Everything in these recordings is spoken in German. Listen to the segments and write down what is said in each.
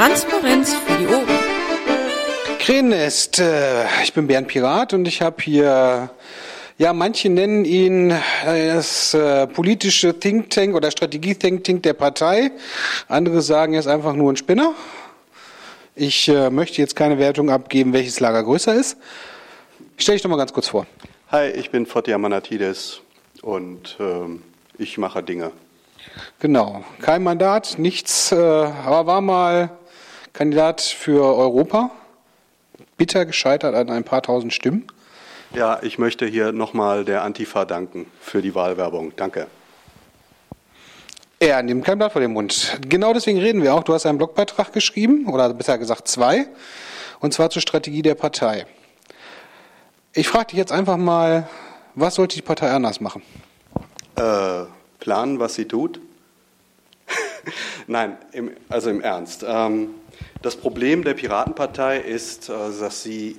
Transparenz für die Ohren. Krähennest, äh, ich bin Bernd Pirat und ich habe hier, ja, manche nennen ihn äh, das äh, politische Think Tank oder Strategie-Think Tank der Partei. Andere sagen, er ist einfach nur ein Spinner. Ich äh, möchte jetzt keine Wertung abgeben, welches Lager größer ist. Stell dich doch mal ganz kurz vor. Hi, ich bin Fotia Manatidis und ähm, ich mache Dinge. Genau, kein Mandat, nichts, äh, aber war mal Kandidat für Europa. Bitter gescheitert an ein paar tausend Stimmen. Ja, ich möchte hier nochmal der Antifa danken für die Wahlwerbung. Danke. Er nimmt kein Blatt vor den Mund. Genau deswegen reden wir auch. Du hast einen Blogbeitrag geschrieben, oder besser gesagt zwei, und zwar zur Strategie der Partei. Ich frage dich jetzt einfach mal, was sollte die Partei anders machen? Äh, planen, was sie tut? Nein, im, also im Ernst. Ähm, das Problem der Piratenpartei ist, äh, dass sie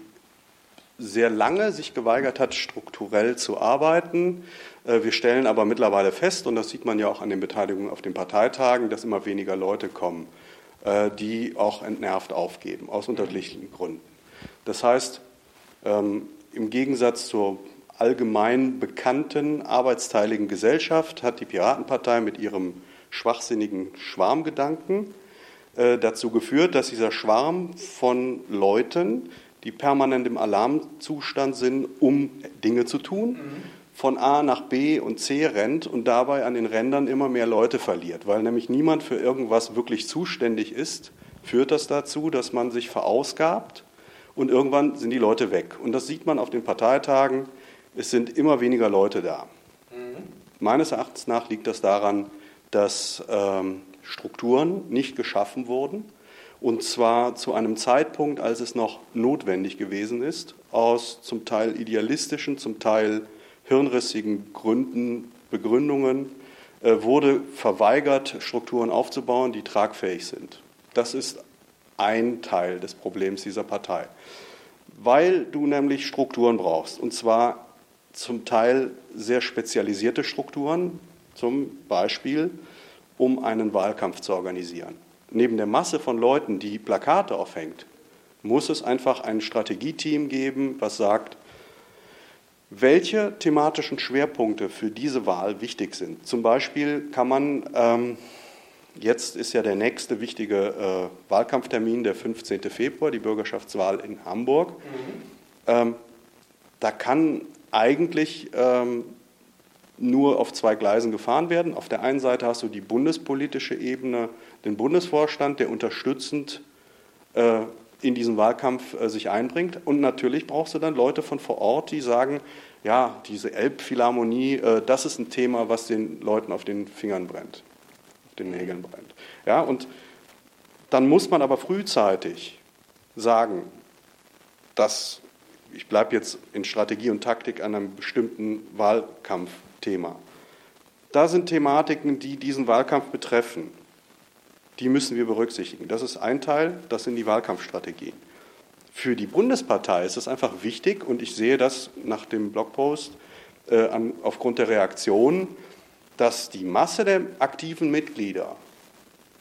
sehr lange sich geweigert hat, strukturell zu arbeiten. Äh, wir stellen aber mittlerweile fest, und das sieht man ja auch an den Beteiligungen auf den Parteitagen, dass immer weniger Leute kommen, äh, die auch entnervt aufgeben, aus unterschiedlichen Gründen. Das heißt, ähm, im Gegensatz zur allgemein bekannten arbeitsteiligen Gesellschaft hat die Piratenpartei mit ihrem schwachsinnigen Schwarmgedanken dazu geführt, dass dieser Schwarm von Leuten, die permanent im Alarmzustand sind, um Dinge zu tun, von A nach B und C rennt und dabei an den Rändern immer mehr Leute verliert. Weil nämlich niemand für irgendwas wirklich zuständig ist, führt das dazu, dass man sich verausgabt und irgendwann sind die Leute weg. Und das sieht man auf den Parteitagen. Es sind immer weniger Leute da. Mhm. Meines Erachtens nach liegt das daran, dass ähm, Strukturen nicht geschaffen wurden. Und zwar zu einem Zeitpunkt, als es noch notwendig gewesen ist, aus zum Teil idealistischen, zum Teil hirnrissigen Gründen, Begründungen, äh, wurde verweigert, Strukturen aufzubauen, die tragfähig sind. Das ist ein Teil des Problems dieser Partei. Weil du nämlich Strukturen brauchst, und zwar zum Teil sehr spezialisierte Strukturen, zum Beispiel um einen Wahlkampf zu organisieren. Neben der Masse von Leuten, die Plakate aufhängt, muss es einfach ein Strategieteam geben, was sagt, welche thematischen Schwerpunkte für diese Wahl wichtig sind. Zum Beispiel kann man, ähm, jetzt ist ja der nächste wichtige äh, Wahlkampftermin, der 15. Februar, die Bürgerschaftswahl in Hamburg. Mhm. Ähm, da kann eigentlich ähm, nur auf zwei Gleisen gefahren werden. Auf der einen Seite hast du die bundespolitische Ebene, den Bundesvorstand, der unterstützend äh, in diesen Wahlkampf äh, sich einbringt. Und natürlich brauchst du dann Leute von vor Ort, die sagen, ja, diese Elbphilharmonie, äh, das ist ein Thema, was den Leuten auf den Fingern brennt, auf den Nägeln brennt. Ja, und dann muss man aber frühzeitig sagen, dass ich bleibe jetzt in Strategie und Taktik an einem bestimmten Wahlkampfthema. Da sind Thematiken, die diesen Wahlkampf betreffen. Die müssen wir berücksichtigen. Das ist ein Teil, das sind die Wahlkampfstrategien. Für die Bundespartei ist es einfach wichtig, und ich sehe das nach dem Blogpost äh, an, aufgrund der Reaktion, dass die Masse der aktiven Mitglieder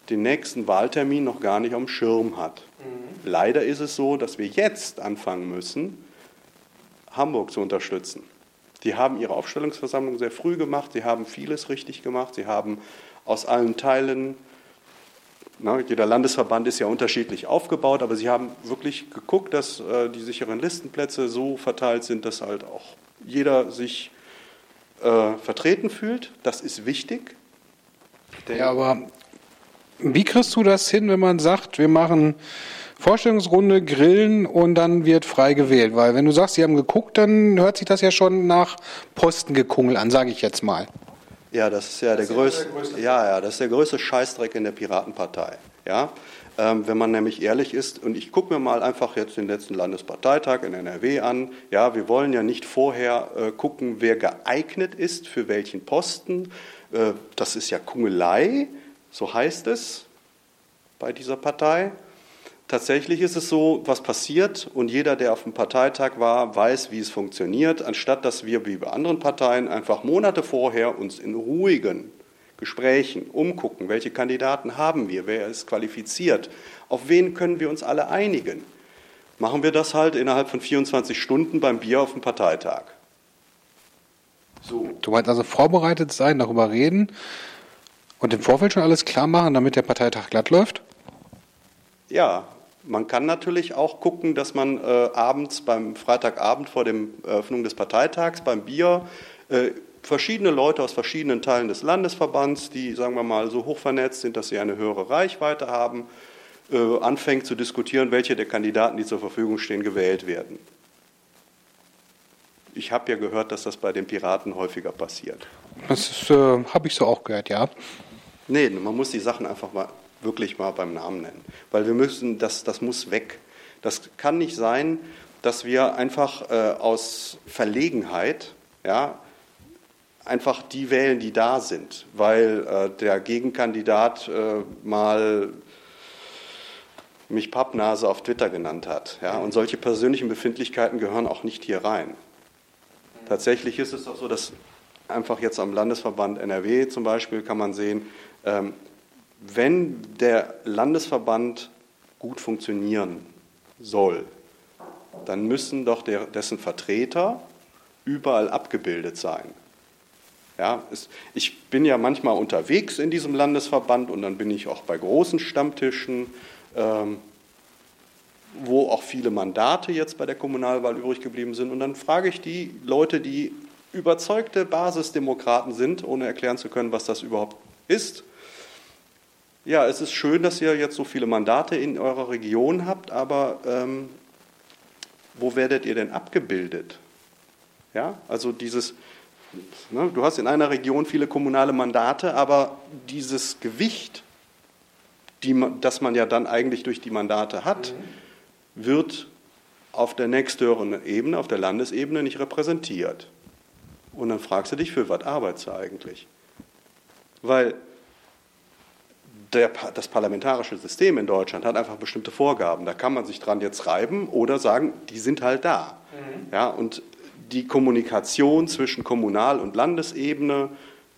den nächsten Wahltermin noch gar nicht am Schirm hat. Mhm. Leider ist es so, dass wir jetzt anfangen müssen, Hamburg zu unterstützen. Die haben ihre Aufstellungsversammlung sehr früh gemacht, sie haben vieles richtig gemacht, sie haben aus allen Teilen, na, jeder Landesverband ist ja unterschiedlich aufgebaut, aber sie haben wirklich geguckt, dass äh, die sicheren Listenplätze so verteilt sind, dass halt auch jeder sich äh, vertreten fühlt. Das ist wichtig. Ja, aber wie kriegst du das hin, wenn man sagt, wir machen Vorstellungsrunde, Grillen und dann wird frei gewählt. Weil wenn du sagst, sie haben geguckt, dann hört sich das ja schon nach Postengekungel an, sage ich jetzt mal. Ja, das ist ja das der, ist größte, der größte. Ja, ja, das ist der größte Scheißdreck in der Piratenpartei. Ja, ähm, wenn man nämlich ehrlich ist, und ich gucke mir mal einfach jetzt den letzten Landesparteitag in NRW an. Ja, wir wollen ja nicht vorher äh, gucken, wer geeignet ist für welchen Posten. Äh, das ist ja Kungelei, so heißt es bei dieser Partei. Tatsächlich ist es so, was passiert und jeder, der auf dem Parteitag war, weiß, wie es funktioniert, anstatt dass wir wie bei anderen Parteien einfach Monate vorher uns in ruhigen Gesprächen, umgucken, welche Kandidaten haben wir, wer ist qualifiziert, auf wen können wir uns alle einigen. Machen wir das halt innerhalb von 24 Stunden beim Bier auf dem Parteitag. So. Du meinst also vorbereitet sein, darüber reden und im Vorfeld schon alles klar machen, damit der Parteitag glatt läuft? Ja, man kann natürlich auch gucken, dass man äh, abends beim Freitagabend vor der Eröffnung des Parteitags beim Bier äh, verschiedene Leute aus verschiedenen Teilen des Landesverbands, die, sagen wir mal, so hoch vernetzt sind, dass sie eine höhere Reichweite haben, äh, anfängt zu diskutieren, welche der Kandidaten, die zur Verfügung stehen, gewählt werden. Ich habe ja gehört, dass das bei den Piraten häufiger passiert. Das äh, habe ich so auch gehört, ja. Nee, man muss die Sachen einfach mal wirklich mal beim Namen nennen. Weil wir müssen, das, das muss weg. Das kann nicht sein, dass wir einfach äh, aus Verlegenheit, ja, einfach die wählen, die da sind, weil äh, der Gegenkandidat äh, mal mich Pappnase auf Twitter genannt hat. Ja? Und solche persönlichen Befindlichkeiten gehören auch nicht hier rein. Tatsächlich ist es doch so, dass einfach jetzt am Landesverband NRW zum Beispiel kann man sehen, ähm, wenn der Landesverband gut funktionieren soll, dann müssen doch der, dessen Vertreter überall abgebildet sein. Ja, es, ich bin ja manchmal unterwegs in diesem Landesverband und dann bin ich auch bei großen Stammtischen, ähm, wo auch viele Mandate jetzt bei der Kommunalwahl übrig geblieben sind. Und dann frage ich die Leute, die überzeugte Basisdemokraten sind, ohne erklären zu können, was das überhaupt ist, ja, es ist schön, dass ihr jetzt so viele Mandate in eurer Region habt, aber ähm, wo werdet ihr denn abgebildet? Ja, also dieses, ne, du hast in einer Region viele kommunale Mandate, aber dieses Gewicht, die das man ja dann eigentlich durch die Mandate hat, mhm. wird auf der nächsthöheren Ebene, auf der Landesebene nicht repräsentiert. Und dann fragst du dich, für was arbeitest du eigentlich? Weil der, das parlamentarische System in Deutschland hat einfach bestimmte Vorgaben. Da kann man sich dran jetzt reiben oder sagen, die sind halt da. Mhm. Ja, und die Kommunikation zwischen Kommunal- und Landesebene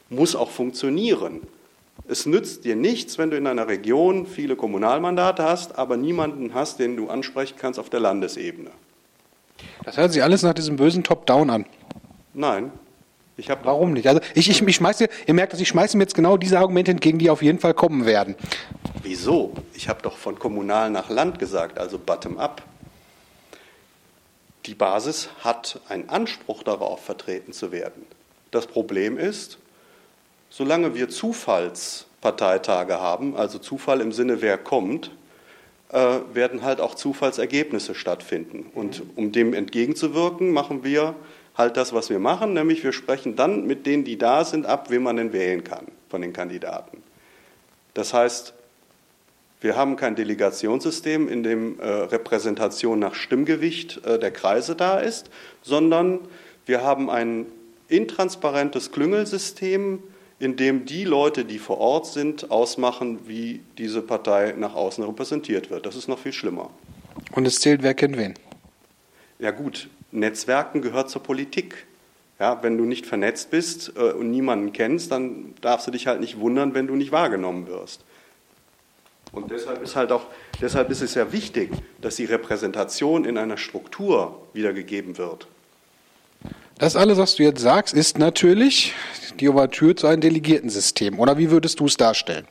muss auch funktionieren. Es nützt dir nichts, wenn du in einer Region viele Kommunalmandate hast, aber niemanden hast, den du ansprechen kannst auf der Landesebene. Das hört sich alles nach diesem bösen Top-Down an. Nein, Warum nicht? Also ich, ich, ich schmeiße, ihr merkt, dass ich schmeiße mir jetzt genau diese Argumente entgegen, die auf jeden Fall kommen werden. Wieso? Ich habe doch von kommunal nach Land gesagt, also bottom-up. Die Basis hat einen Anspruch darauf, vertreten zu werden. Das Problem ist, solange wir Zufallsparteitage haben, also Zufall im Sinne, wer kommt, äh, werden halt auch Zufallsergebnisse stattfinden. Und um dem entgegenzuwirken, machen wir halt das, was wir machen, nämlich wir sprechen dann mit denen, die da sind, ab, wen man denn wählen kann von den Kandidaten. Das heißt, wir haben kein Delegationssystem, in dem äh, Repräsentation nach Stimmgewicht äh, der Kreise da ist, sondern wir haben ein intransparentes Klüngelsystem, in dem die Leute, die vor Ort sind, ausmachen, wie diese Partei nach außen repräsentiert wird. Das ist noch viel schlimmer. Und es zählt, wer kennt wen. Ja gut, Netzwerken gehört zur Politik. Ja, wenn du nicht vernetzt bist äh, und niemanden kennst, dann darfst du dich halt nicht wundern, wenn du nicht wahrgenommen wirst. Und deshalb ist halt auch, deshalb ist es ja wichtig, dass die Repräsentation in einer Struktur wiedergegeben wird. Das alles, was du jetzt sagst, ist natürlich die Ouvertüre zu einem Delegiertensystem. Oder wie würdest du es darstellen?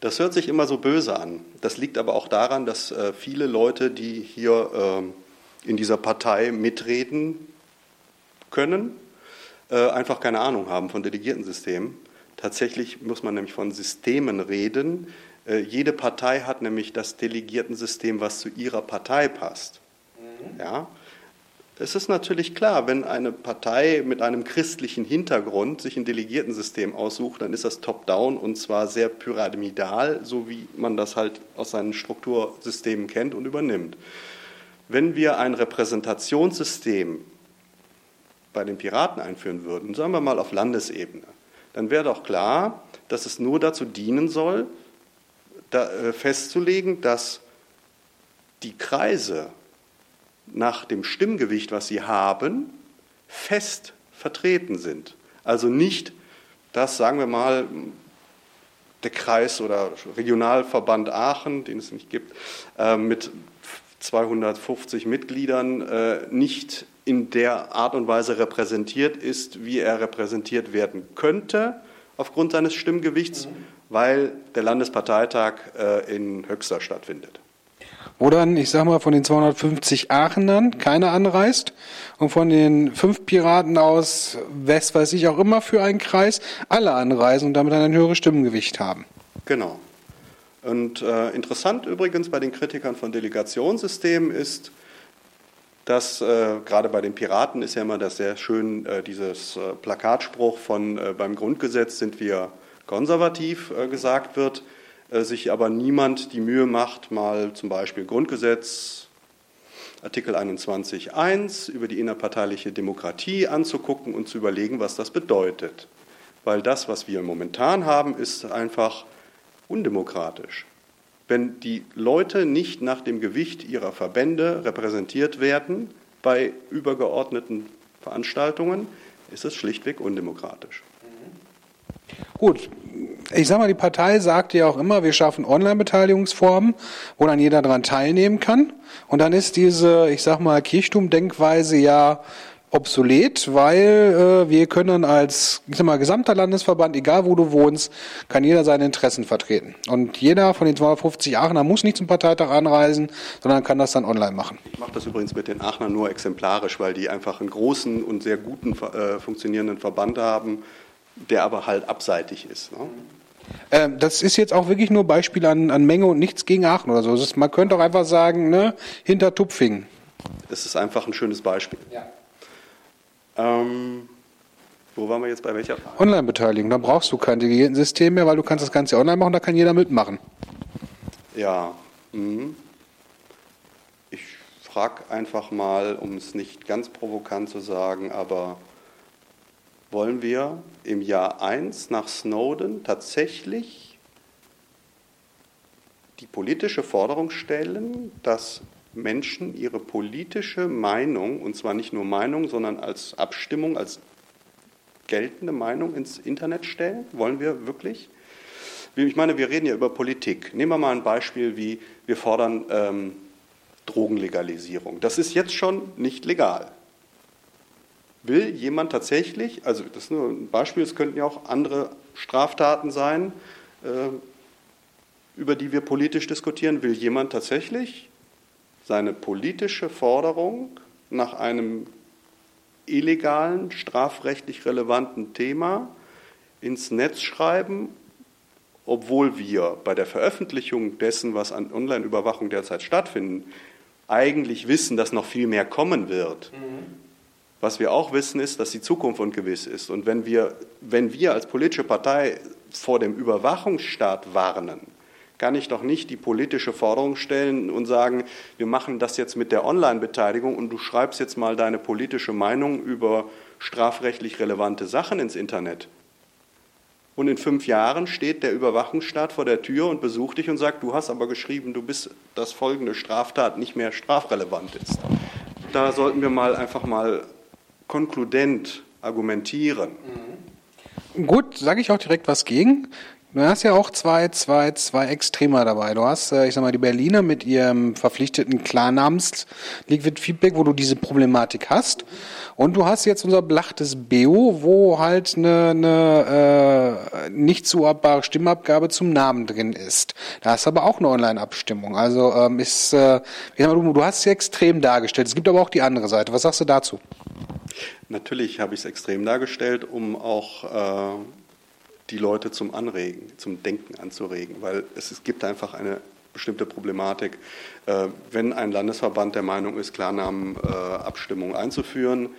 Das hört sich immer so böse an. Das liegt aber auch daran, dass äh, viele Leute, die hier ähm, in dieser Partei mitreden können, äh, einfach keine Ahnung haben von Delegiertensystemen. Tatsächlich muss man nämlich von Systemen reden. Äh, jede Partei hat nämlich das Delegiertensystem, was zu ihrer Partei passt. Mhm. Ja? Es ist natürlich klar, wenn eine Partei mit einem christlichen Hintergrund sich ein Delegiertensystem aussucht, dann ist das top-down und zwar sehr pyramidal, so wie man das halt aus seinen Struktursystemen kennt und übernimmt. Wenn wir ein Repräsentationssystem bei den Piraten einführen würden, sagen wir mal auf Landesebene, dann wäre doch klar, dass es nur dazu dienen soll, äh, festzulegen, dass die Kreise nach dem Stimmgewicht, was sie haben, fest vertreten sind. Also nicht dass, sagen wir mal, der Kreis oder Regionalverband Aachen, den es nicht gibt, äh, mit 250 Mitgliedern äh, nicht in der Art und Weise repräsentiert ist, wie er repräsentiert werden könnte aufgrund seines Stimmgewichts, mhm. weil der Landesparteitag äh, in Höxter stattfindet. Wo dann, ich sag mal, von den 250 Aachenern keiner anreist und von den fünf Piraten aus, was weiß ich auch immer für einen Kreis, alle anreisen und damit ein höheres Stimmengewicht haben. Genau. Und äh, interessant übrigens bei den Kritikern von Delegationssystemen ist, dass äh, gerade bei den Piraten ist ja immer das sehr schön, äh, dieses äh, Plakatspruch von äh, beim Grundgesetz sind wir konservativ äh, gesagt wird, sich aber niemand die Mühe macht, mal zum Beispiel Grundgesetz, Artikel 21.1 über die innerparteiliche Demokratie anzugucken und zu überlegen, was das bedeutet. Weil das, was wir momentan haben, ist einfach undemokratisch. Wenn die Leute nicht nach dem Gewicht ihrer Verbände repräsentiert werden bei übergeordneten Veranstaltungen, ist es schlichtweg undemokratisch. Gut, ich sage mal, die Partei sagt ja auch immer, wir schaffen Online-Beteiligungsformen, wo dann jeder daran teilnehmen kann. Und dann ist diese, ich sag mal, Kirchtum-Denkweise ja obsolet, weil äh, wir können als ich sag mal, gesamter Landesverband, egal wo du wohnst, kann jeder seine Interessen vertreten. Und jeder von den 250 Aachener muss nicht zum Parteitag anreisen, sondern kann das dann online machen. Ich mache das übrigens mit den Aachenern nur exemplarisch, weil die einfach einen großen und sehr guten äh, funktionierenden Verband haben, der aber halt abseitig ist. Ne? Ähm, das ist jetzt auch wirklich nur Beispiel an, an Menge und nichts gegen Aachen oder so. Ist, man könnte auch einfach sagen, ne, hinter Tupfing. Es ist einfach ein schönes Beispiel. Ja. Ähm, wo waren wir jetzt bei welcher Frage? Online-Beteiligung. Da brauchst du kein Delegierten-System mehr, weil du kannst das Ganze online machen, da kann jeder mitmachen. Ja. Mhm. Ich frage einfach mal, um es nicht ganz provokant zu sagen, aber wollen wir im Jahr 1 nach Snowden tatsächlich die politische Forderung stellen, dass Menschen ihre politische Meinung, und zwar nicht nur Meinung, sondern als Abstimmung, als geltende Meinung ins Internet stellen? Wollen wir wirklich? Ich meine, wir reden ja über Politik. Nehmen wir mal ein Beispiel wie, wir fordern ähm, Drogenlegalisierung. Das ist jetzt schon nicht legal. Will jemand tatsächlich, also das ist nur ein Beispiel, es könnten ja auch andere Straftaten sein, äh, über die wir politisch diskutieren, will jemand tatsächlich seine politische Forderung nach einem illegalen, strafrechtlich relevanten Thema ins Netz schreiben, obwohl wir bei der Veröffentlichung dessen, was an Online-Überwachung derzeit stattfindet, eigentlich wissen, dass noch viel mehr kommen wird. Mhm. Was wir auch wissen, ist, dass die Zukunft ungewiss ist. Und wenn wir, wenn wir als politische Partei vor dem Überwachungsstaat warnen, kann ich doch nicht die politische Forderung stellen und sagen, wir machen das jetzt mit der Online-Beteiligung und du schreibst jetzt mal deine politische Meinung über strafrechtlich relevante Sachen ins Internet. Und in fünf Jahren steht der Überwachungsstaat vor der Tür und besucht dich und sagt, du hast aber geschrieben, du bist, dass folgende Straftat nicht mehr strafrelevant ist. Da sollten wir mal einfach mal konkludent argumentieren. Gut, sage ich auch direkt was gegen. Du hast ja auch zwei, zwei, zwei Extremer dabei. Du hast, äh, ich sag mal, die Berliner mit ihrem verpflichteten Klarnamens Liquid Feedback, wo du diese Problematik hast. Und du hast jetzt unser blachtes BO, wo halt eine, eine äh, nicht zuordbare Stimmabgabe zum Namen drin ist. Da du aber auch eine Online-Abstimmung. Also ähm, ist, äh, ich sag mal, du, du hast sie extrem dargestellt. Es gibt aber auch die andere Seite. Was sagst du dazu? Natürlich habe ich es extrem dargestellt, um auch äh, die Leute zum Anregen, zum Denken anzuregen, weil es, es gibt einfach eine bestimmte Problematik. Äh, wenn ein Landesverband der Meinung ist, Klarnamenabstimmungen äh, einzuführen,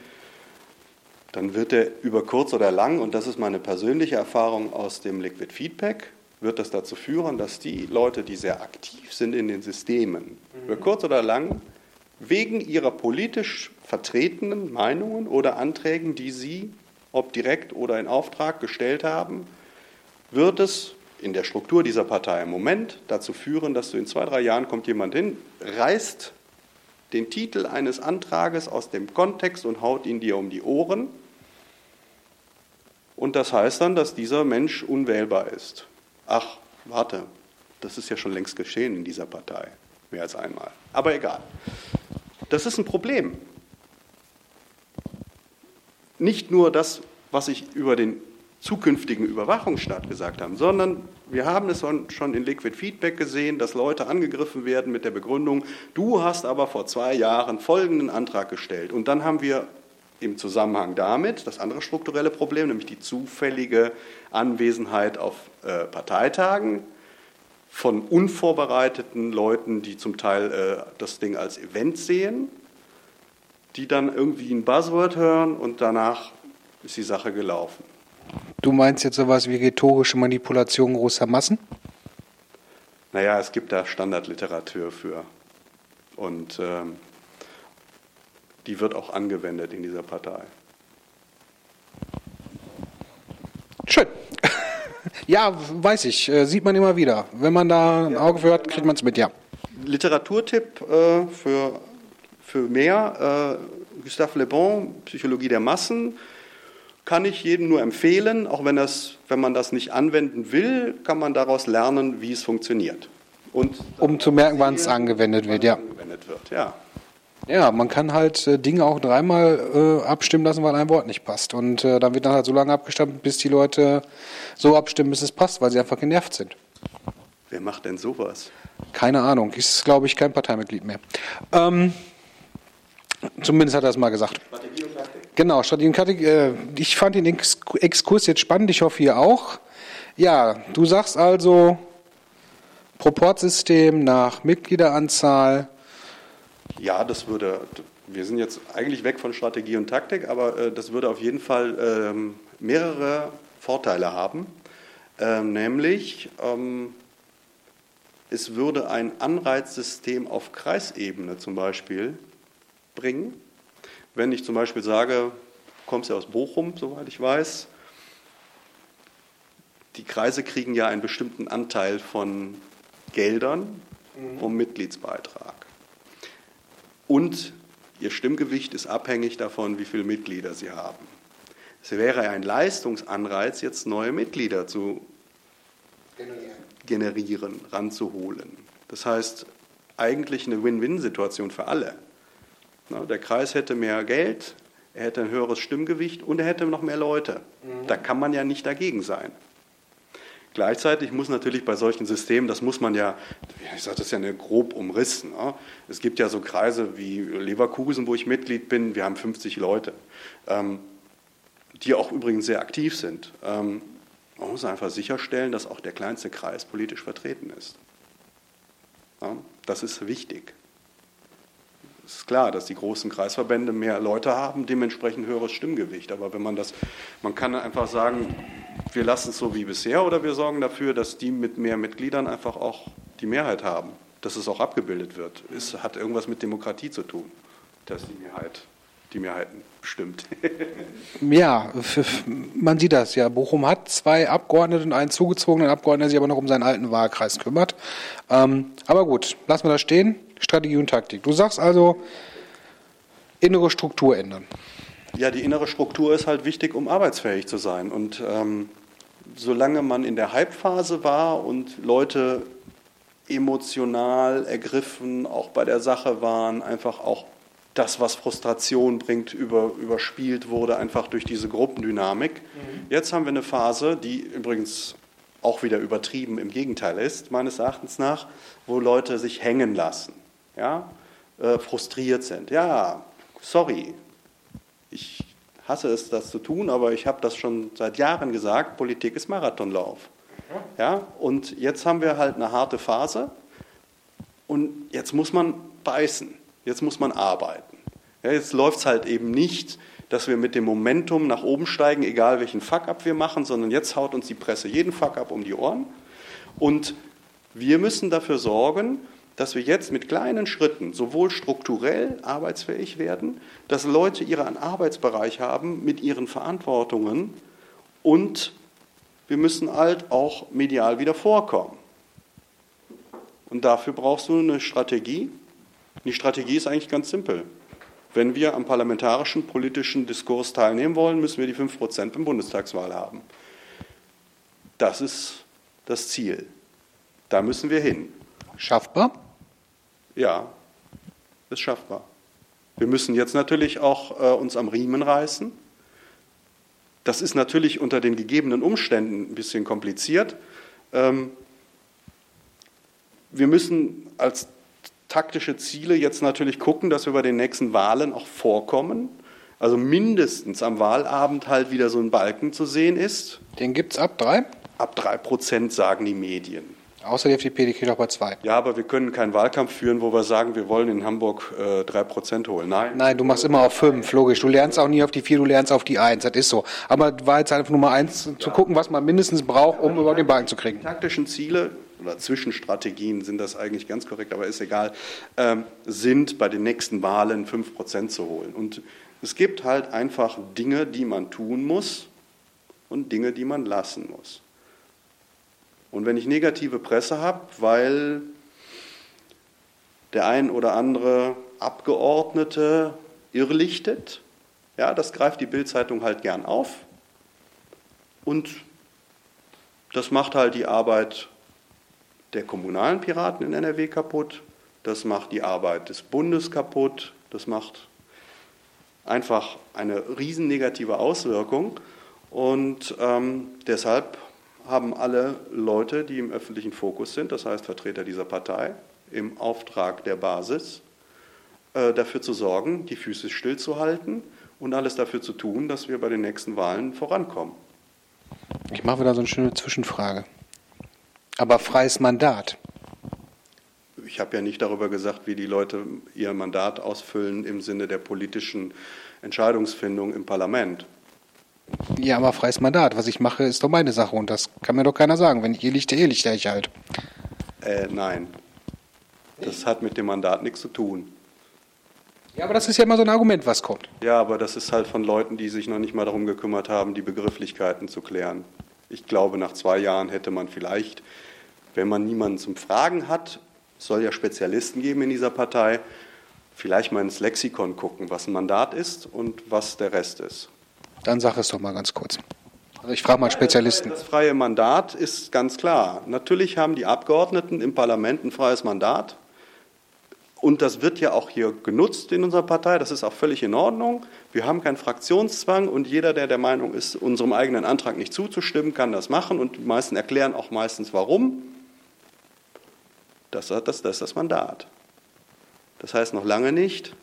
dann wird er über kurz oder lang, und das ist meine persönliche Erfahrung aus dem Liquid Feedback, wird das dazu führen, dass die Leute, die sehr aktiv sind in den Systemen, mhm. über kurz oder lang wegen ihrer politisch vertretenen Meinungen oder Anträgen, die sie, ob direkt oder in Auftrag gestellt haben, wird es in der Struktur dieser Partei im Moment dazu führen, dass du in zwei, drei Jahren kommt jemand hin, reißt den Titel eines Antrages aus dem Kontext und haut ihn dir um die Ohren Und das heißt dann, dass dieser Mensch unwählbar ist. Ach, warte, das ist ja schon längst geschehen in dieser Partei. Mehr als einmal. Aber egal. Das ist ein Problem. Nicht nur das, was ich über den zukünftigen Überwachungsstaat gesagt habe, sondern wir haben es schon in Liquid Feedback gesehen, dass Leute angegriffen werden mit der Begründung, du hast aber vor zwei Jahren folgenden Antrag gestellt. Und dann haben wir im Zusammenhang damit das andere strukturelle Problem, nämlich die zufällige Anwesenheit auf äh, Parteitagen von unvorbereiteten Leuten, die zum Teil äh, das Ding als Event sehen, die dann irgendwie ein Buzzword hören und danach ist die Sache gelaufen. Du meinst jetzt sowas wie rhetorische Manipulation großer Massen? Naja, es gibt da Standardliteratur für. Und ähm, die wird auch angewendet in dieser Partei. Schön. ja, weiß ich. Äh, sieht man immer wieder. Wenn man da ein Auge für hat, kriegt man es mit, ja. Literaturtipp äh, für, für mehr. Äh, Gustave Le Bon, Psychologie der Massen. Kann ich jedem nur empfehlen, auch wenn, das, wenn man das nicht anwenden will, kann man daraus lernen, wie es funktioniert. Und um zu merken, wann es angewendet wird, ja. Angewendet wird, ja. Ja, man kann halt äh, Dinge auch dreimal äh, abstimmen lassen, weil ein Wort nicht passt. Und äh, dann wird dann halt so lange abgestimmt, bis die Leute so abstimmen, bis es passt, weil sie einfach genervt sind. Wer macht denn sowas? Keine Ahnung. Ist, glaube ich, kein Parteimitglied mehr. Ähm, zumindest hat er es mal gesagt. Strategie. Genau. Äh, ich fand den Exkurs jetzt spannend. Ich hoffe, ihr auch. Ja, du sagst also Proportsystem nach Mitgliederanzahl ja, das würde, wir sind jetzt eigentlich weg von Strategie und Taktik, aber äh, das würde auf jeden Fall ähm, mehrere Vorteile haben. Ähm, nämlich, ähm, es würde ein Anreizsystem auf Kreisebene zum Beispiel bringen. Wenn ich zum Beispiel sage, du kommst ja aus Bochum, soweit ich weiß, die Kreise kriegen ja einen bestimmten Anteil von Geldern vom Mitgliedsbeitrag. Und ihr Stimmgewicht ist abhängig davon, wie viele Mitglieder sie haben. Es wäre ein Leistungsanreiz, jetzt neue Mitglieder zu generieren, generieren ranzuholen. Das heißt, eigentlich eine Win-Win-Situation für alle. Der Kreis hätte mehr Geld, er hätte ein höheres Stimmgewicht und er hätte noch mehr Leute. Mhm. Da kann man ja nicht dagegen sein. Gleichzeitig muss natürlich bei solchen Systemen, das muss man ja, ich sage das ja eine grob umrissen. Ne? Es gibt ja so Kreise wie Leverkusen, wo ich Mitglied bin, wir haben 50 Leute, ähm, die auch übrigens sehr aktiv sind. Ähm, man muss einfach sicherstellen, dass auch der kleinste Kreis politisch vertreten ist. Ja? Das ist wichtig. Es ist klar, dass die großen Kreisverbände mehr Leute haben, dementsprechend höheres Stimmgewicht. Aber wenn man das, man kann einfach sagen, wir lassen es so wie bisher oder wir sorgen dafür, dass die mit mehr Mitgliedern einfach auch die Mehrheit haben, dass es auch abgebildet wird. Es hat irgendwas mit Demokratie zu tun, dass die Mehrheit die Mehrheiten bestimmt. ja, man sieht das ja. Bochum hat zwei Abgeordnete und einen zugezogenen Abgeordneten, der sich aber noch um seinen alten Wahlkreis kümmert. Ähm, aber gut, lassen wir das stehen. Strategie und Taktik. Du sagst also, innere Struktur ändern. Ja, die innere Struktur ist halt wichtig, um arbeitsfähig zu sein. Und ähm, solange man in der Hype-Phase war und Leute emotional ergriffen, auch bei der Sache waren, einfach auch das, was Frustration bringt, über, überspielt wurde, einfach durch diese Gruppendynamik. Mhm. Jetzt haben wir eine Phase, die übrigens auch wieder übertrieben im Gegenteil ist, meines Erachtens nach, wo Leute sich hängen lassen, ja, äh, frustriert sind. Ja, sorry, ich hasse es, das zu tun, aber ich habe das schon seit Jahren gesagt, Politik ist Marathonlauf. Ja, und jetzt haben wir halt eine harte Phase und jetzt muss man beißen, jetzt muss man arbeiten. Ja, jetzt läuft es halt eben nicht, dass wir mit dem Momentum nach oben steigen, egal welchen Fuck-up wir machen, sondern jetzt haut uns die Presse jeden Fuck-up um die Ohren. Und wir müssen dafür sorgen, dass wir jetzt mit kleinen Schritten sowohl strukturell arbeitsfähig werden, dass Leute ihren Arbeitsbereich haben mit ihren Verantwortungen und wir müssen halt auch medial wieder vorkommen. Und dafür brauchst du eine Strategie. Die Strategie ist eigentlich ganz simpel. Wenn wir am parlamentarischen politischen Diskurs teilnehmen wollen, müssen wir die 5% im Bundestagswahl haben. Das ist das Ziel. Da müssen wir hin. Schaffbar? Ja, ist schaffbar. Wir müssen jetzt natürlich auch äh, uns am Riemen reißen. Das ist natürlich unter den gegebenen Umständen ein bisschen kompliziert. Ähm, wir müssen als taktische Ziele jetzt natürlich gucken, dass wir bei den nächsten Wahlen auch vorkommen. Also mindestens am Wahlabend halt wieder so ein Balken zu sehen ist. Den gibt es ab drei? Ab drei Prozent sagen die Medien. Außer die FDP, die kriegt auch bei zwei. Ja, aber wir können keinen Wahlkampf führen, wo wir sagen, wir wollen in Hamburg äh, drei äh, Prozent holen. Nein. Nein, du machst immer auf fünf, logisch. Du lernst auch nie auf die vier, du lernst auf die eins. Das ist so. Aber war jetzt einfach Nummer eins, ja. zu gucken, was man mindestens braucht, um ja, über den Balken zu kriegen. Die taktischen Ziele oder Zwischenstrategien sind das eigentlich ganz korrekt, aber ist egal, ähm, sind bei den nächsten Wahlen fünf Prozent zu holen. Und es gibt halt einfach Dinge, die man tun muss und Dinge, die man lassen muss. Und wenn ich negative Presse habe, weil der ein oder andere Abgeordnete irrlichtet, ja, das greift die Bildzeitung halt gern auf. Und das macht halt die Arbeit der kommunalen Piraten in NRW kaputt, das macht die Arbeit des Bundes kaputt, das macht einfach eine riesen negative Auswirkung. Und ähm, deshalb haben alle Leute, die im öffentlichen Fokus sind, das heißt Vertreter dieser Partei, im Auftrag der Basis, äh, dafür zu sorgen, die Füße stillzuhalten und alles dafür zu tun, dass wir bei den nächsten Wahlen vorankommen. Ich mache wieder so eine schöne Zwischenfrage. Aber freies Mandat. Ich habe ja nicht darüber gesagt, wie die Leute ihr Mandat ausfüllen im Sinne der politischen Entscheidungsfindung im Parlament. Ja, aber freies Mandat. Was ich mache, ist doch meine Sache und das kann mir doch keiner sagen. Wenn ich ehrlich, ehrlich, der ich halt. Äh, nein. Das hat mit dem Mandat nichts zu tun. Ja, aber das ist ja immer so ein Argument, was kommt. Ja, aber das ist halt von Leuten, die sich noch nicht mal darum gekümmert haben, die Begrifflichkeiten zu klären. Ich glaube, nach zwei Jahren hätte man vielleicht, wenn man niemanden zum Fragen hat, soll ja Spezialisten geben in dieser Partei, vielleicht mal ins Lexikon gucken, was ein Mandat ist und was der Rest ist. Dann sag es doch mal ganz kurz. Also ich frage mal Spezialisten. Das freie Mandat ist ganz klar. Natürlich haben die Abgeordneten im Parlament ein freies Mandat. Und das wird ja auch hier genutzt in unserer Partei. Das ist auch völlig in Ordnung. Wir haben keinen Fraktionszwang und jeder, der der Meinung ist, unserem eigenen Antrag nicht zuzustimmen, kann das machen. Und die meisten erklären auch meistens, warum. Das, das, das ist das Mandat. Das heißt noch lange nicht,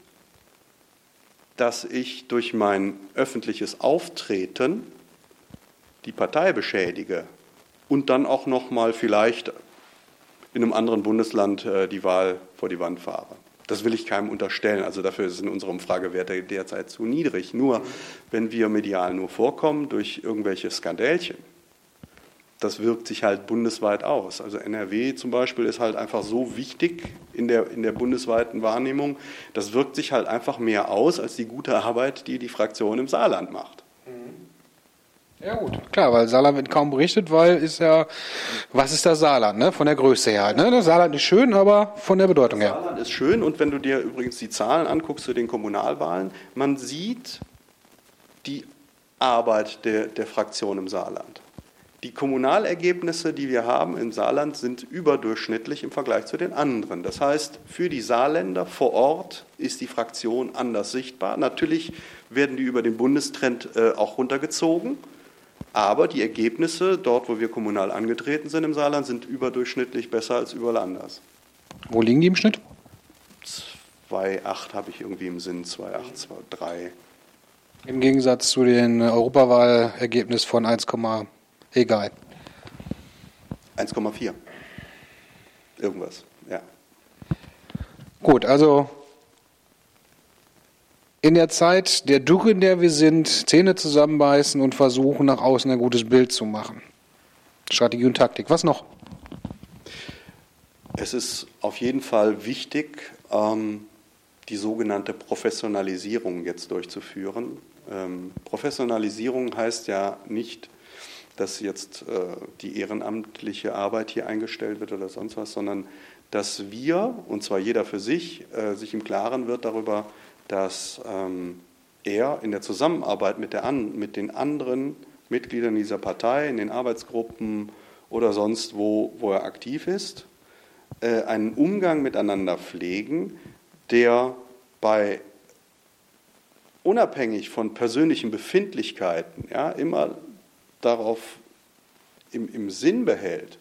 dass ich durch mein öffentliches Auftreten die Partei beschädige und dann auch noch mal vielleicht in einem anderen Bundesland äh, die Wahl vor die Wand fahre. Das will ich keinem unterstellen. Also dafür sind unsere Umfragewerte derzeit zu niedrig. Nur wenn wir medial nur vorkommen durch irgendwelche Skandälchen, das wirkt sich halt bundesweit aus. Also NRW zum Beispiel ist halt einfach so wichtig in der, in der bundesweiten Wahrnehmung. Das wirkt sich halt einfach mehr aus als die gute Arbeit, die die Fraktion im Saarland macht. Mhm. Ja gut, klar, weil Saarland wird kaum berichtet, weil ist ja, was ist das Saarland, ne? Von der Größe her. Ne? Das Saarland ist schön, aber von der Bedeutung her. Saarland ist schön und wenn du dir übrigens die Zahlen anguckst zu den Kommunalwahlen, man sieht die Arbeit der, der Fraktion im Saarland. Die Kommunalergebnisse, die wir haben im Saarland, sind überdurchschnittlich im Vergleich zu den anderen. Das heißt, für die Saarländer vor Ort ist die Fraktion anders sichtbar. Natürlich werden die über den Bundestrend äh, auch runtergezogen, aber die Ergebnisse dort, wo wir kommunal angetreten sind im Saarland, sind überdurchschnittlich besser als überall anders. Wo liegen die im Schnitt? 2,8 habe ich irgendwie im Sinn, 2,8, 2,3. Im Gegensatz zu den Europawahlergebnissen von 1, Egal. 1,4. Irgendwas, ja. Gut, also in der Zeit der Dürre, in der wir sind, Zähne zusammenbeißen und versuchen, nach außen ein gutes Bild zu machen. Strategie und Taktik. Was noch? Es ist auf jeden Fall wichtig, ähm, die sogenannte Professionalisierung jetzt durchzuführen. Ähm, Professionalisierung heißt ja nicht, dass jetzt äh, die ehrenamtliche Arbeit hier eingestellt wird oder sonst was, sondern dass wir, und zwar jeder für sich, äh, sich im Klaren wird darüber, dass ähm, er in der Zusammenarbeit mit, der an, mit den anderen Mitgliedern dieser Partei, in den Arbeitsgruppen oder sonst wo, wo er aktiv ist, äh, einen Umgang miteinander pflegen, der bei unabhängig von persönlichen Befindlichkeiten ja, immer darauf im, im Sinn behält,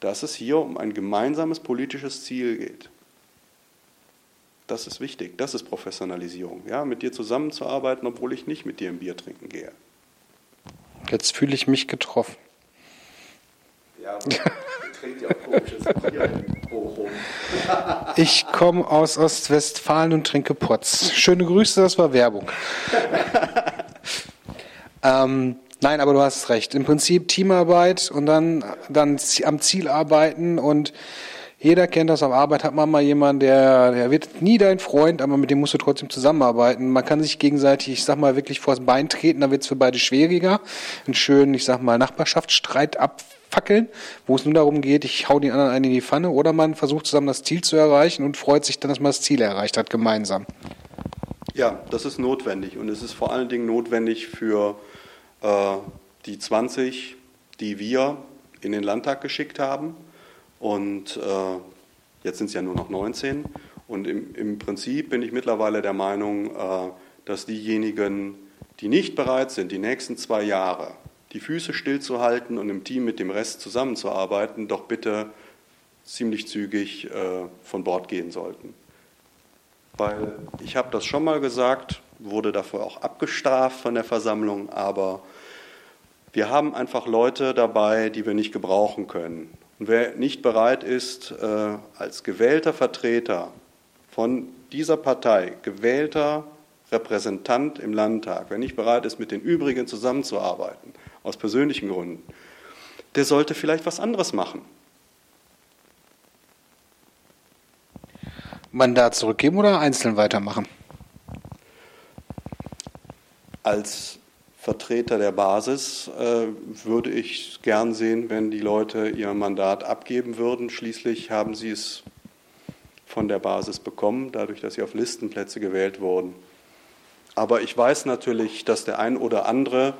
dass es hier um ein gemeinsames politisches Ziel geht. Das ist wichtig, das ist Professionalisierung, ja, mit dir zusammenzuarbeiten, obwohl ich nicht mit dir ein Bier trinken gehe. Jetzt fühle ich mich getroffen. Ja, aber trinkt ja auch komisches Bier in Bochum. ich komme aus Ostwestfalen und trinke Potz. Schöne Grüße, das war Werbung. ähm, nein, aber du hast recht. Im Prinzip Teamarbeit und dann, dann am Ziel arbeiten und jeder kennt das, auf Arbeit hat man mal jemanden, der, der wird nie dein Freund, aber mit dem musst du trotzdem zusammenarbeiten. Man kann sich gegenseitig, ich sag mal, wirklich vors Bein treten, da wird es für beide schwieriger. Einen schönen, ich sag mal, Nachbarschaftsstreit abfackeln, wo es nur darum geht, ich hau den anderen einen in die Pfanne, oder man versucht zusammen das Ziel zu erreichen und freut sich dann, dass man das Ziel erreicht hat, gemeinsam. Ja, das ist notwendig und es ist vor allen Dingen notwendig für die 20, die wir in den Landtag geschickt haben und äh, jetzt sind es ja nur noch 19. Und im, im, Prinzip bin ich mittlerweile der Meinung, äh, dass diejenigen, die nicht bereit sind, die nächsten zwei Jahre die Füße stillzuhalten und im Team mit dem Rest zusammenzuarbeiten, doch bitte ziemlich zügig äh, von Bord gehen sollten. Weil ich habe das schon mal gesagt, wurde dafür auch abgestraft von der Versammlung, aber wir haben einfach Leute dabei, die wir nicht gebrauchen können. Und wer nicht bereit ist, äh, als gewählter Vertreter von dieser Partei, gewählter Repräsentant im Landtag, wer nicht bereit ist, mit den übrigen zusammenzuarbeiten, aus persönlichen Gründen, der sollte vielleicht was anderes machen. Mandat zurückgeben oder einzeln weitermachen? Als Vertreter der Basis äh, würde ich gern sehen, wenn die Leute ihr Mandat abgeben würden. Schließlich haben sie es von der Basis bekommen, dadurch, dass sie auf Listenplätze gewählt wurden. Aber ich weiß natürlich, dass der ein oder andere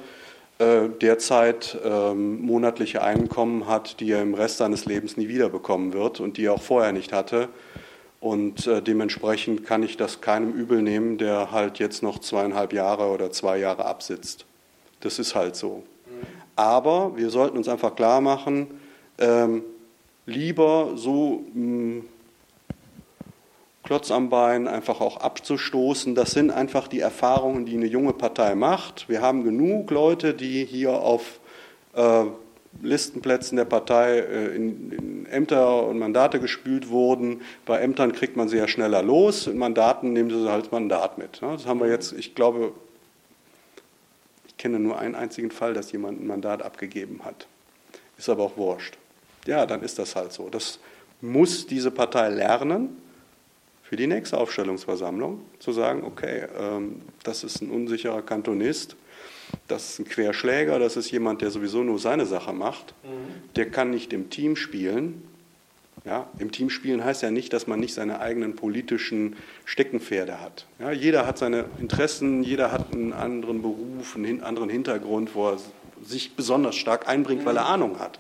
äh, derzeit ähm, monatliche Einkommen hat, die er im Rest seines Lebens nie wiederbekommen wird und die er auch vorher nicht hatte. Und äh, dementsprechend kann ich das keinem übel nehmen, der halt jetzt noch zweieinhalb Jahre oder zwei Jahre absitzt. Das ist halt so. Aber wir sollten uns einfach klar machen, ähm, lieber so mh, hm, Klotz am Bein einfach auch abzustoßen. Das sind einfach die Erfahrungen, die eine junge Partei macht. Wir haben genug Leute, die hier auf äh, Listenplätzen der Partei äh, in, in, Ämter und Mandate gespült wurden. Bei Ämtern kriegt man sie ja schneller los, in Mandaten nehmen sie halt Mandat mit. Ne? Das haben wir jetzt, ich glaube, kenne nur einen einzigen Fall, dass jemand ein Mandat abgegeben hat. Ist aber auch wurscht. Ja, dann ist das halt so. Das muss diese Partei lernen, für die nächste Aufstellungsversammlung zu sagen, okay, ähm, das ist ein unsicherer Kantonist, das ist ein Querschläger, das ist jemand, der sowieso nur seine Sache macht, mhm. der kann nicht im Team spielen, ja, Im Team spielen heißt ja nicht, dass man nicht seine eigenen politischen Steckenpferde hat. Ja, jeder hat seine Interessen, jeder hat einen anderen Beruf, einen anderen Hintergrund, wo er sich besonders stark einbringt, weil er mhm. Ahnung hat.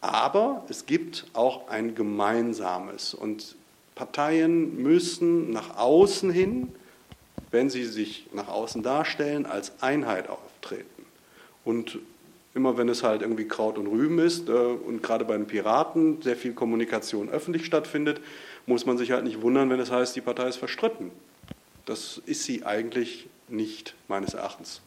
Aber es gibt auch ein Gemeinsames. Und Parteien müssen nach außen hin, wenn sie sich nach außen darstellen, als Einheit auftreten. Und immer wenn es halt irgendwie Kraut und Rüben ist äh, und gerade bei den Piraten sehr viel Kommunikation öffentlich stattfindet, muss man sich halt nicht wundern, wenn es heißt, die Partei ist verstritten. Das ist sie eigentlich nicht, meines Erachtens.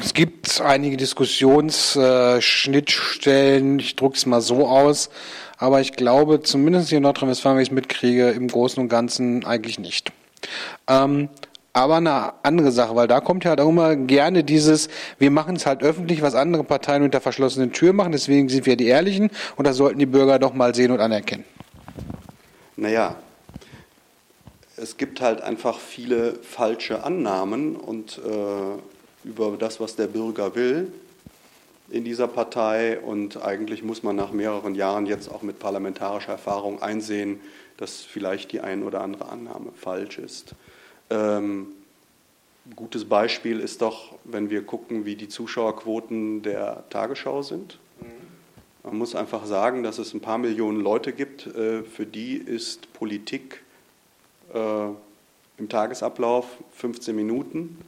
Es gibt einige Diskussionsschnittstellen, ich drücke es mal so aus, aber ich glaube, zumindest hier in Nordrhein-Westfalen, wenn ich es mitkriege, im Großen und Ganzen eigentlich nicht. Ähm, aber eine andere Sache, weil da kommt ja halt auch immer gerne dieses, wir machen es halt öffentlich, was andere Parteien unter verschlossenen Türen machen, deswegen sind wir die Ehrlichen und das sollten die Bürger doch mal sehen und anerkennen. Naja, es gibt halt einfach viele falsche Annahmen und äh, über das, was der Bürger will. In dieser Partei und eigentlich muss man nach mehreren Jahren jetzt auch mit parlamentarischer Erfahrung einsehen, dass vielleicht die ein oder andere Annahme falsch ist. Ähm, gutes Beispiel ist doch, wenn wir gucken, wie die Zuschauerquoten der Tagesschau sind. Man muss einfach sagen, dass es ein paar Millionen Leute gibt, äh, für die ist Politik äh, im Tagesablauf 15 Minuten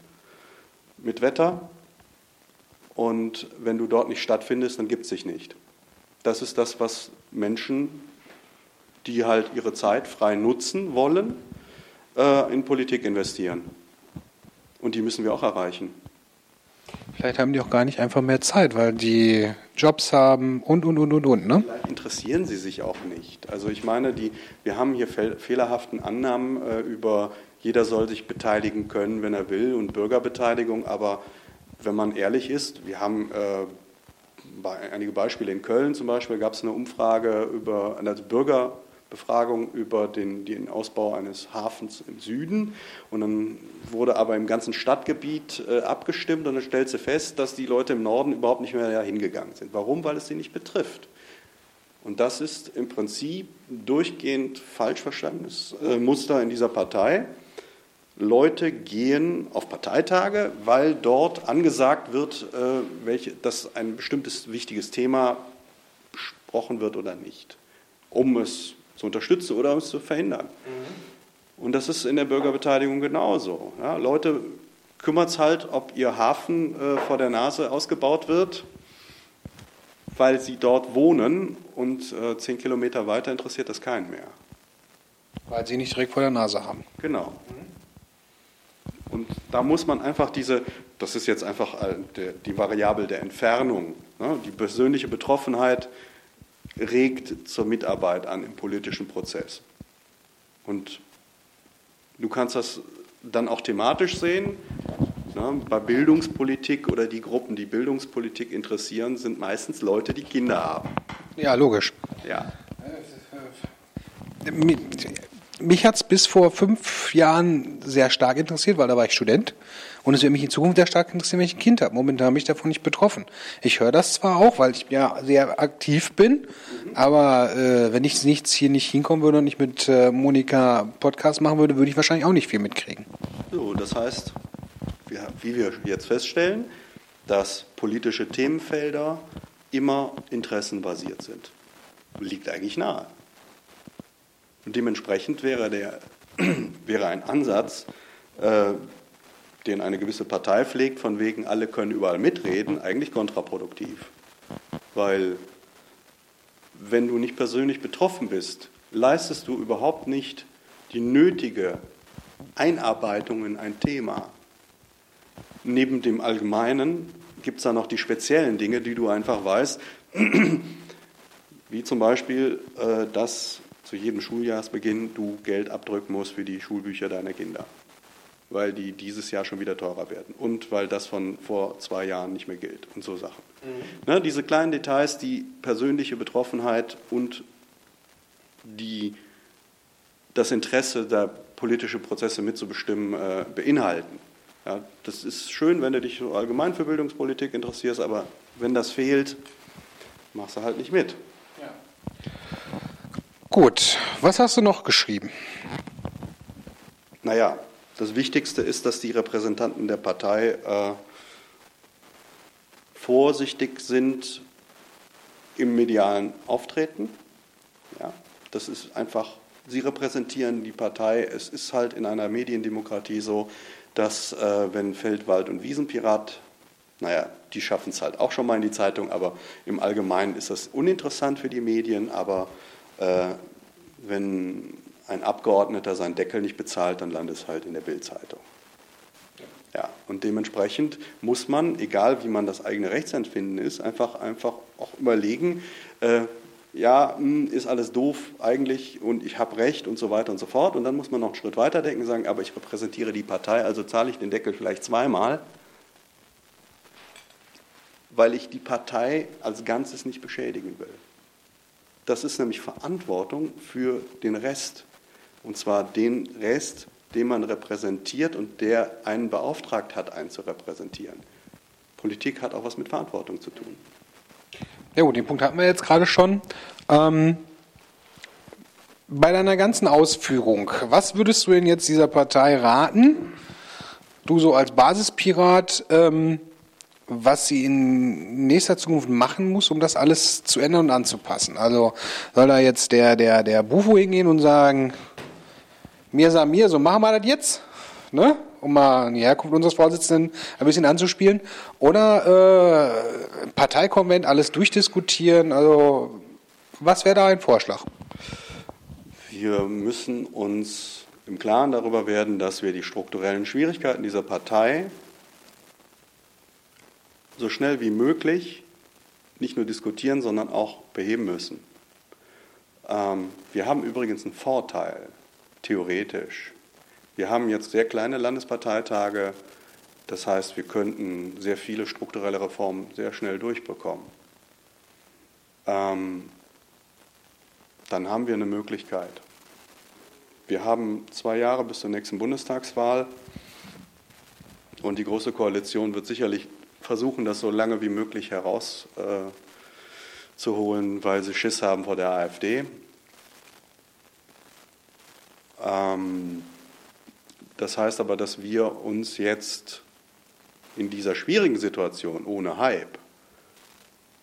mit Wetter und wenn du dort nicht stattfindest, dann gibt es dich nicht. Das ist das, was Menschen, die halt ihre Zeit frei nutzen wollen, äh, in Politik investieren. Und die müssen wir auch erreichen. Vielleicht haben die auch gar nicht einfach mehr Zeit, weil die Jobs haben und, und, und, und, und. Ne? Vielleicht interessieren sie sich auch nicht. Also ich meine, die, wir haben hier fehlerhaften Annahmen äh, über, jeder soll sich beteiligen können, wenn er will, und Bürgerbeteiligung, aber wenn man ehrlich ist, wir haben äh, einige Beispiele in Köln zum Beispiel, gab es eine Umfrage über, eine Bürgerbefragung über den, den Ausbau eines Hafens im Süden und dann wurde aber im ganzen Stadtgebiet äh, abgestimmt und dann stellt sie fest, dass die Leute im Norden überhaupt nicht mehr hingegangen sind. Warum? Weil es sie nicht betrifft. Und das ist im Prinzip durchgehend falsch verstandenes äh, Muster in dieser Partei. Leute gehen auf Parteitage, weil dort angesagt wird, äh, welche, dass ein bestimmtes wichtiges Thema besprochen wird oder nicht, um es zu unterstützen oder um es zu verhindern. Mhm. Und das ist in der Bürgerbeteiligung genauso. Ja, Leute kümmert es halt, ob ihr Hafen äh, vor der Nase ausgebaut wird, weil sie dort wohnen und äh, zehn Kilometer weiter interessiert das keinen mehr. Weil sie nicht direkt vor der Nase haben. Genau. Mhm. Und da muss man einfach diese, das ist jetzt einfach die Variable der Entfernung, ne? die persönliche Betroffenheit regt zur Mitarbeit an im politischen Prozess. Und du kannst das dann auch thematisch sehen. Ne? Bei Bildungspolitik oder die Gruppen, die Bildungspolitik interessieren, sind meistens Leute, die Kinder haben. Ja, logisch. Ja mich hat es bis vor fünf Jahren sehr stark interessiert, weil da war ich Student. Und es wird mich in Zukunft sehr stark interessieren, wenn ich ein Kind habe. Momentan bin ich davon nicht betroffen. Ich höre das zwar auch, weil ich ja sehr aktiv bin, aber äh, wenn ich nichts hier nicht hinkommen würde und nicht mit äh, Monika Podcast machen würde, würde ich wahrscheinlich auch nicht viel mitkriegen. So, das heißt, wie wir jetzt feststellen, dass politische Themenfelder immer interessenbasiert sind. Liegt eigentlich nahe. Und dementsprechend wäre, der, wäre ein Ansatz, äh, den eine gewisse Partei pflegt, von wegen, alle können überall mitreden, eigentlich kontraproduktiv. Weil wenn du nicht persönlich betroffen bist, leistest du überhaupt nicht die nötige Einarbeitung in ein Thema. Neben dem Allgemeinen gibt es da noch die speziellen Dinge, die du einfach weißt, wie zum Beispiel, äh, dass zu jedem Schuljahresbeginn du Geld abdrücken musst für die Schulbücher deiner Kinder, weil die dieses Jahr schon wieder teurer werden und weil das von vor zwei Jahren nicht mehr gilt und so Sachen. Mhm. Ne, diese kleinen Details, die persönliche Betroffenheit und die, das Interesse der politischen Prozesse mitzubestimmen äh, beinhalten. Ja, das ist schön, wenn du dich so allgemein für Bildungspolitik interessierst, aber wenn das fehlt, machst du halt nicht mit. Gut, was hast du noch geschrieben? Naja, das Wichtigste ist, dass die Repräsentanten der Partei äh, vorsichtig sind im medialen Auftreten. Ja, das ist einfach, sie repräsentieren die Partei. Es ist halt in einer Mediendemokratie so, dass äh, wenn Feldwald und Wiesenpirat, naja, die schaffen es halt auch schon mal in die Zeitung, aber im Allgemeinen ist das uninteressant für die Medien, aber wenn ein Abgeordneter seinen Deckel nicht bezahlt, dann landet es halt in der Bildzeitung. Ja, und dementsprechend muss man, egal wie man das eigene Rechtsempfinden ist, einfach, einfach auch überlegen, äh, ja, hm, ist alles doof eigentlich und ich habe Recht und so weiter und so fort. Und dann muss man noch einen Schritt weiter denken und sagen, aber ich repräsentiere die Partei, also zahle ich den Deckel vielleicht zweimal, weil ich die Partei als Ganzes nicht beschädigen will. Das ist nämlich Verantwortung für den Rest. Und zwar den Rest, den man repräsentiert und der einen beauftragt hat, einen zu repräsentieren. Politik hat auch was mit Verantwortung zu tun. Ja gut, den Punkt hatten wir jetzt gerade schon. Ähm, bei deiner ganzen Ausführung, was würdest du denn jetzt dieser Partei raten, du so als Basispirat, ähm, was sie in nächster Zukunft machen muss, um das alles zu ändern und anzupassen? Also soll da jetzt der, der, der Bufo hingehen und sagen, mir sah mir, so machen wir das jetzt? Ne? um mal die Herkunft unseres Vorsitzenden ein bisschen anzuspielen, oder äh, Parteikonvent, alles durchdiskutieren. Also was wäre da ein Vorschlag? Wir müssen uns im Klaren darüber werden, dass wir die strukturellen Schwierigkeiten dieser Partei so schnell wie möglich nicht nur diskutieren, sondern auch beheben müssen. Ähm, wir haben übrigens einen Vorteil, theoretisch. Wir haben jetzt sehr kleine Landesparteitage. Das heißt, wir könnten sehr viele strukturelle Reformen sehr schnell durchbekommen. Ähm, dann haben wir eine Möglichkeit. Wir haben zwei Jahre bis zur nächsten Bundestagswahl und die Große Koalition wird sicherlich versuchen, das so lange wie möglich herauszuholen, äh, weil sie Schiss haben vor der AfD. Ähm, das heißt aber, dass wir uns jetzt in dieser schwierigen Situation ohne Hype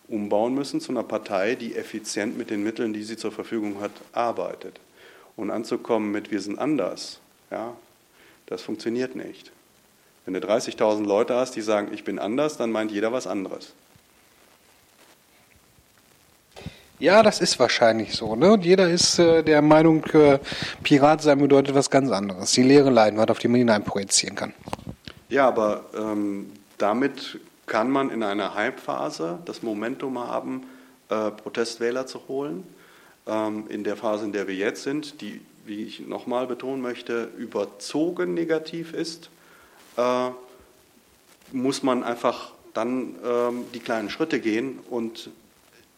umbauen müssen zu einer Partei, die effizient mit den Mitteln, die sie zur Verfügung hat, arbeitet. Und anzukommen mit wir sind anders, ja, das funktioniert nicht. Wenn du 30.000 Leute hast, die sagen, ich bin anders, dann meint jeder was anderes. Ja, das ist wahrscheinlich so. Ne? Und jeder ist äh, der Meinung, äh, Pirat sein bedeutet was ganz anderes. Die leere Leinwand, auf die man hineinprojizieren kann. Ja, aber ähm, damit kann man in einer Hype-Phase das Momentum haben, äh, Protestwähler zu holen. Ähm, in der Phase, in der wir jetzt sind, die, wie ich nochmal betonen möchte, überzogen negativ ist, äh, muss man einfach dann ähm, die kleinen Schritte gehen und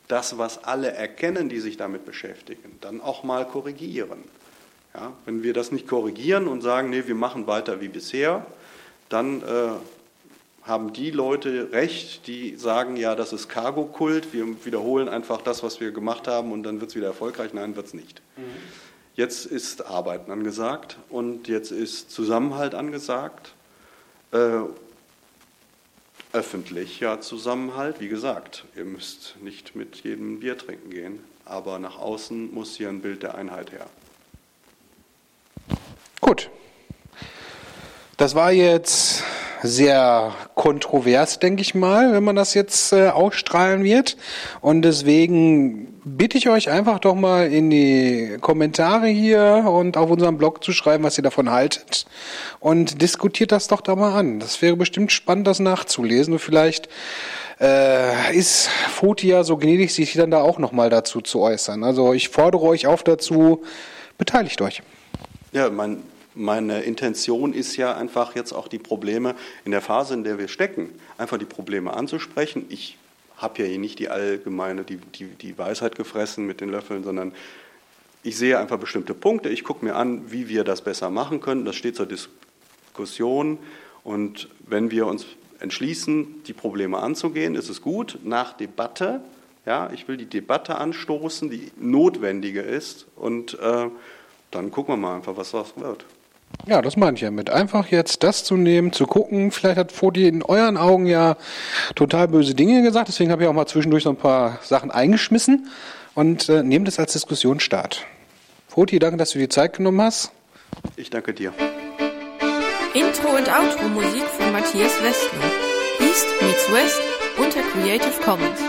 das, was alle erkennen, die sich damit beschäftigen, dann auch mal korrigieren. Ja, wenn wir das nicht korrigieren und sagen, nee, wir machen weiter wie bisher, dann äh, haben die Leute recht, die sagen, ja, das ist Cargo-Kult, wir wiederholen einfach das, was wir gemacht haben und dann wird es wieder erfolgreich. Nein, wird es nicht. Mhm. Jetzt ist Arbeiten angesagt und jetzt ist Zusammenhalt angesagt. Äh, öffentlicher Zusammenhalt. Wie gesagt, ihr müsst nicht mit jedem Bier trinken gehen, aber nach außen muss hier ein Bild der Einheit her. Gut. Das war jetzt sehr kontrovers, denke ich mal, wenn man das jetzt äh, ausstrahlen wird. Und deswegen bitte ich euch einfach doch mal in die Kommentare hier und auf unserem Blog zu schreiben, was ihr davon haltet. Und diskutiert das doch da mal an. Das wäre bestimmt spannend, das nachzulesen. Und vielleicht äh, ist Fotia so gnädig, sich dann da auch nochmal dazu zu äußern. Also ich fordere euch auf dazu, beteiligt euch. Ja, mein meine Intention ist ja einfach jetzt auch die Probleme in der Phase, in der wir stecken, einfach die Probleme anzusprechen. Ich habe ja hier nicht die allgemeine, die, die, die Weisheit gefressen mit den Löffeln, sondern ich sehe einfach bestimmte Punkte. Ich gucke mir an, wie wir das besser machen können. Das steht zur Diskussion. Und wenn wir uns entschließen, die Probleme anzugehen, ist es gut, nach Debatte. Ja, ich will die Debatte anstoßen, die notwendige ist. Und äh, dann gucken wir mal einfach, was das wird. Ja, das meine ich ja mit. Einfach jetzt das zu nehmen, zu gucken. Vielleicht hat Fodi in euren Augen ja total böse Dinge gesagt. Deswegen habe ich auch mal zwischendurch so ein paar Sachen eingeschmissen und äh, nehmt es als Diskussionsstart. Fodi, danke, dass du dir Zeit genommen hast. Ich danke dir. Intro und Outro Musik von Matthias Westner. East meets West unter Creative Commons.